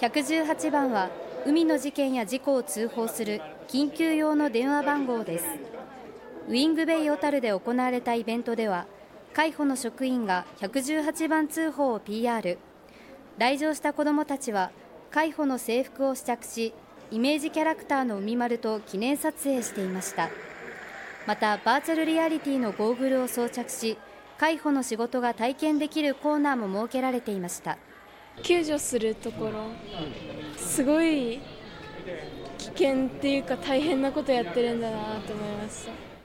118番は海の事件や事故を通報する緊急用の電話番号です。ウィングベイ小樽で行われたイベントでは海保の職員が118番通報を PR 来場した子どもたちは海保の制服を試着しイメージキャラクターの海丸と記念撮影していました。またバーチャルリアリティのゴーグルを装着し海保の仕事が体験できるコーナーも設けられていました。救助するところすごい危険っていうか大変なことやってるんだなと思いました。